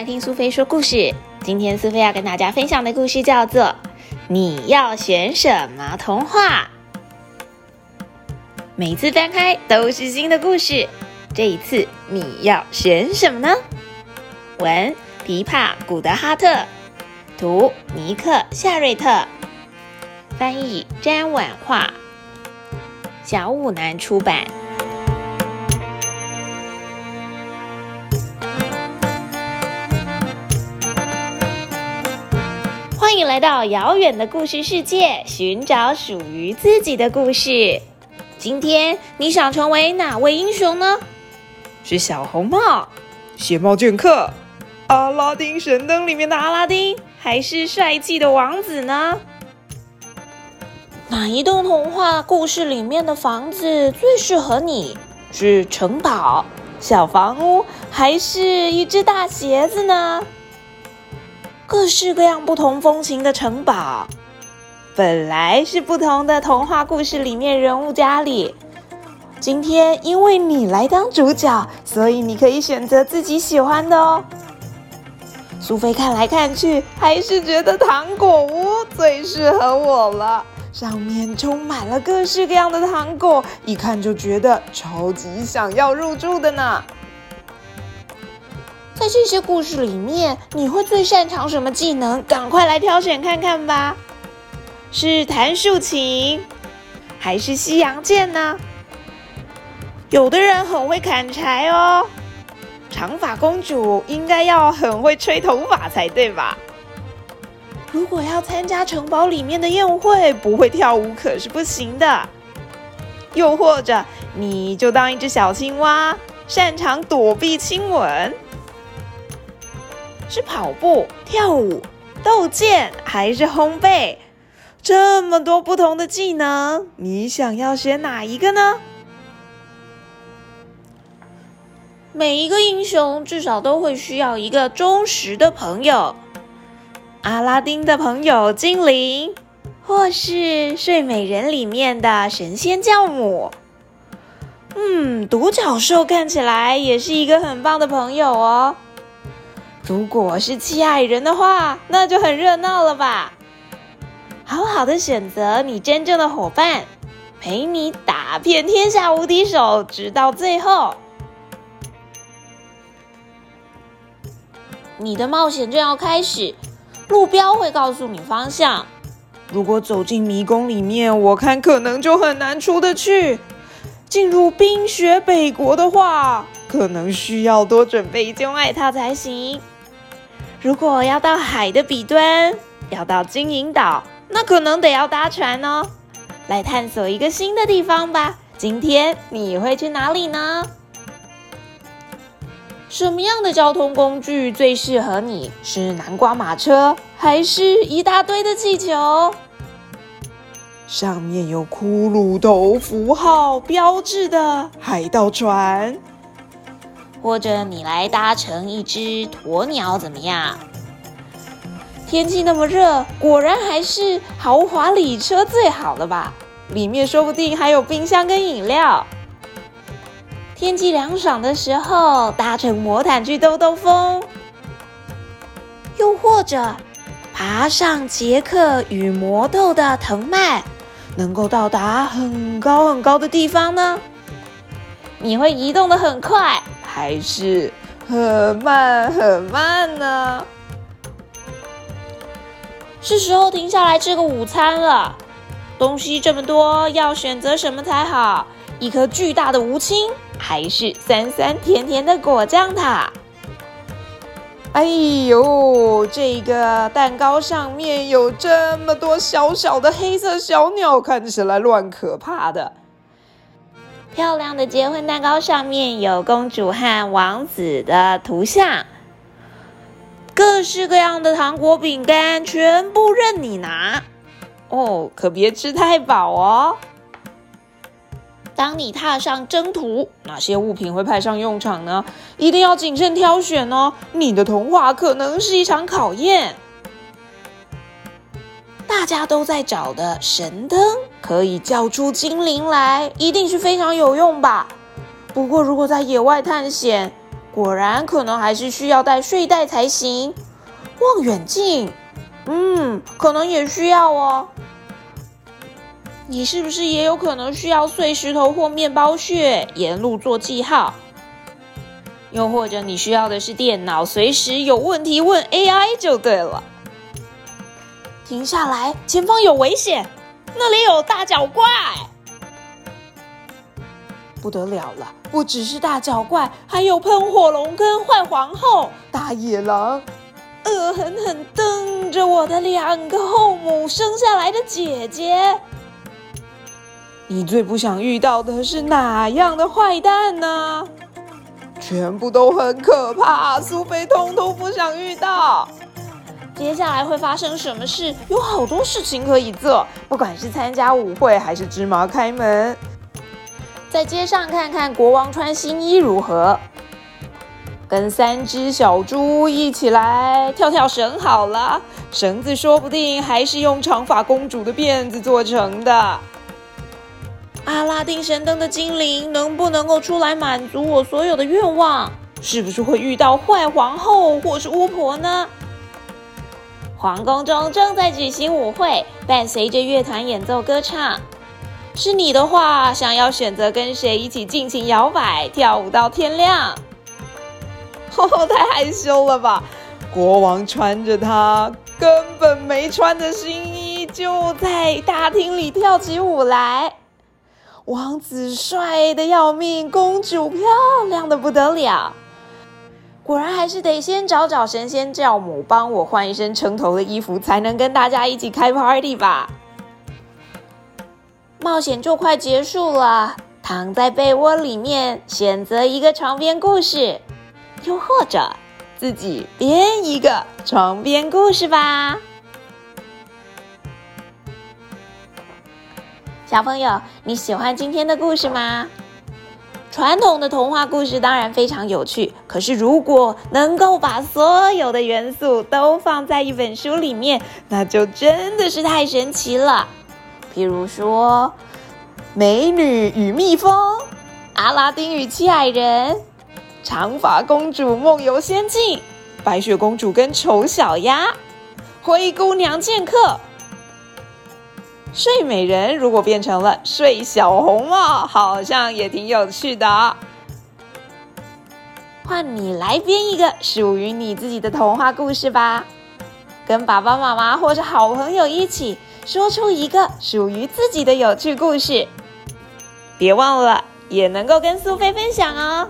来听苏菲说故事。今天苏菲要跟大家分享的故事叫做《你要选什么童话》。每次翻开都是新的故事，这一次你要选什么呢？文：琵琶·古德哈特，图：尼克·夏瑞特，翻译：詹婉画，小五南出版。迎来到遥远的故事世界，寻找属于自己的故事。今天你想成为哪位英雄呢？是小红帽、鞋帽剑客、阿拉丁神灯里面的阿拉丁，还是帅气的王子呢？哪一栋童话故事里面的房子最适合你？是城堡、小房屋，还是一只大鞋子呢？各式各样、不同风情的城堡，本来是不同的童话故事里面人物家里。今天因为你来当主角，所以你可以选择自己喜欢的哦。苏菲看来看去，还是觉得糖果屋最适合我了。上面充满了各式各样的糖果，一看就觉得超级想要入住的呢。在这些故事里面，你会最擅长什么技能？赶快来挑选看看吧。是弹竖琴，还是西洋剑呢？有的人很会砍柴哦。长发公主应该要很会吹头发才对吧？如果要参加城堡里面的宴会，不会跳舞可是不行的。又或者，你就当一只小青蛙，擅长躲避亲吻。是跑步、跳舞、斗剑，还是烘焙？这么多不同的技能，你想要学哪一个呢？每一个英雄至少都会需要一个忠实的朋友。阿拉丁的朋友精灵，或是睡美人里面的神仙教母。嗯，独角兽看起来也是一个很棒的朋友哦。如果是七矮人的话，那就很热闹了吧！好好的选择你真正的伙伴，陪你打遍天下无敌手，直到最后。你的冒险正要开始，路标会告诉你方向。如果走进迷宫里面，我看可能就很难出得去。进入冰雪北国的话，可能需要多准备一件外套才行。如果要到海的彼端，要到金银岛，那可能得要搭船哦。来探索一个新的地方吧。今天你会去哪里呢？什么样的交通工具最适合你？是南瓜马车，还是一大堆的气球？上面有骷髅头符号标志的海盗船？或者你来搭乘一只鸵鸟怎么样？天气那么热，果然还是豪华礼车最好了吧？里面说不定还有冰箱跟饮料。天气凉爽的时候，搭乘魔毯去兜兜风。又或者爬上杰克与魔豆的藤蔓，能够到达很高很高的地方呢？你会移动的很快。还是很慢很慢呢。是时候停下来吃个午餐了。东西这么多，要选择什么才好？一颗巨大的无青，还是酸酸甜甜的果酱塔？哎呦，这个蛋糕上面有这么多小小的黑色小鸟，看起来乱可怕的。漂亮的结婚蛋糕上面有公主和王子的图像，各式各样的糖果、饼干，全部任你拿哦，可别吃太饱哦。当你踏上征途，哪些物品会派上用场呢？一定要谨慎挑选哦，你的童话可能是一场考验。大家都在找的神灯，可以叫出精灵来，一定是非常有用吧？不过，如果在野外探险，果然可能还是需要带睡袋才行。望远镜，嗯，可能也需要哦。你是不是也有可能需要碎石头或面包屑，沿路做记号？又或者你需要的是电脑，随时有问题问 AI 就对了。停下来，前方有危险，那里有大脚怪！不得了了，不只是大脚怪，还有喷火龙跟坏皇后、大野狼，恶狠狠瞪着我的两个后母生下来的姐姐。你最不想遇到的是哪样的坏蛋呢？全部都很可怕，苏菲通通不想遇到。接下来会发生什么事？有好多事情可以做，不管是参加舞会还是芝麻开门，在街上看看国王穿新衣如何，跟三只小猪一起来跳跳绳好了，绳子说不定还是用长发公主的辫子做成的。阿拉丁神灯的精灵能不能够出来满足我所有的愿望？是不是会遇到坏皇后或是巫婆呢？皇宫中正在举行舞会，伴随着乐团演奏歌唱。是你的话，想要选择跟谁一起尽情摇摆跳舞到天亮？哦，太害羞了吧！国王穿着他根本没穿的新衣，就在大厅里跳起舞来。王子帅的要命，公主漂亮的不得了。果然还是得先找找神仙教母，帮我换一身称头的衣服，才能跟大家一起开 party 吧。冒险就快结束了，躺在被窝里面，选择一个床边故事，又或者自己编一个床边故事吧。小朋友，你喜欢今天的故事吗？传统的童话故事当然非常有趣，可是如果能够把所有的元素都放在一本书里面，那就真的是太神奇了。比如说，《美女与蜜蜂》、《阿拉丁与七矮人》、《长发公主梦游仙境》、《白雪公主跟丑小鸭》、《灰姑娘剑客》。睡美人如果变成了睡小红帽，好像也挺有趣的。换你来编一个属于你自己的童话故事吧，跟爸爸妈妈或者好朋友一起说出一个属于自己的有趣故事。别忘了，也能够跟苏菲分享哦。